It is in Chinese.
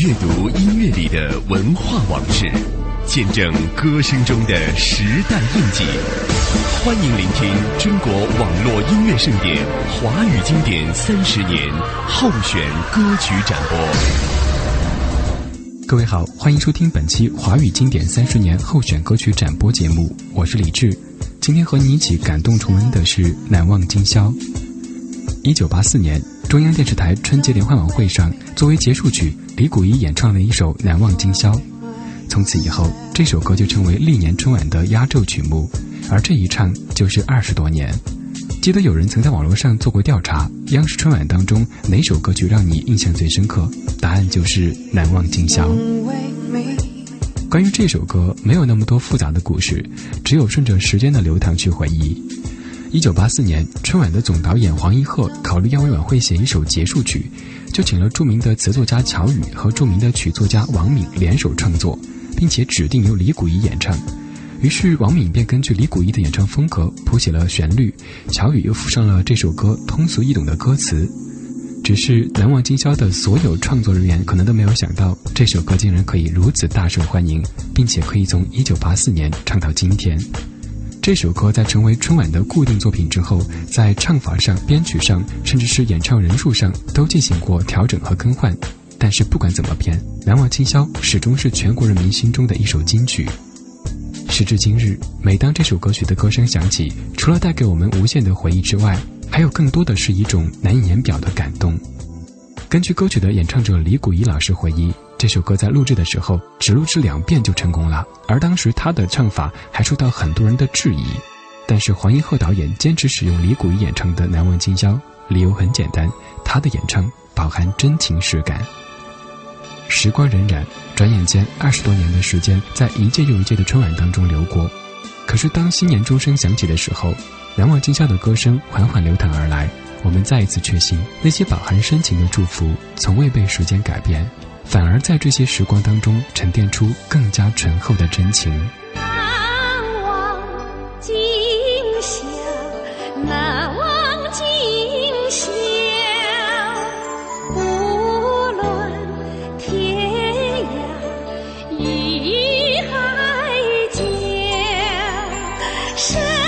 阅读音乐里的文化往事，见证歌声中的时代印记。欢迎聆听中国网络音乐盛典华语经典三十年候选歌曲展播。各位好，欢迎收听本期华语经典三十年候选歌曲展播节目，我是李志。今天和你一起感动重温的是《难忘今宵》。一九八四年，中央电视台春节联欢晚会上，作为结束曲，李谷一演唱了一首《难忘今宵》。从此以后，这首歌就成为历年春晚的压轴曲目，而这一唱就是二十多年。记得有人曾在网络上做过调查，央视春晚当中哪首歌曲让你印象最深刻？答案就是《难忘今宵》。关于这首歌，没有那么多复杂的故事，只有顺着时间的流淌去回忆。一九八四年，春晚的总导演黄一鹤考虑要为晚会写一首结束曲，就请了著名的词作家乔羽和著名的曲作家王敏联手创作，并且指定由李谷一演唱。于是王敏便根据李谷一的演唱风格谱写了旋律，乔羽又附上了这首歌通俗易懂的歌词。只是《难忘今宵》的所有创作人员可能都没有想到，这首歌竟然可以如此大受欢迎，并且可以从一九八四年唱到今天。这首歌在成为春晚的固定作品之后，在唱法上、编曲上，甚至是演唱人数上，都进行过调整和更换。但是不管怎么编，《难忘今宵》始终是全国人民心中的一首金曲。时至今日，每当这首歌曲的歌声响起，除了带给我们无限的回忆之外，还有更多的是一种难以言表的感动。根据歌曲的演唱者李谷一老师回忆。这首歌在录制的时候，只录制两遍就成功了，而当时他的唱法还受到很多人的质疑。但是黄英鹤导演坚持使用李谷一演唱的《难忘今宵》，理由很简单，他的演唱饱含真情实感。时光荏苒，转眼间二十多年的时间在一届又一届的春晚当中流过。可是当新年钟声响起的时候，《难忘今宵》的歌声缓缓流淌而来，我们再一次确信，那些饱含深情的祝福从未被时间改变。反而在这些时光当中沉淀出更加醇厚的真情。难忘今宵难忘今宵无论天涯与海角山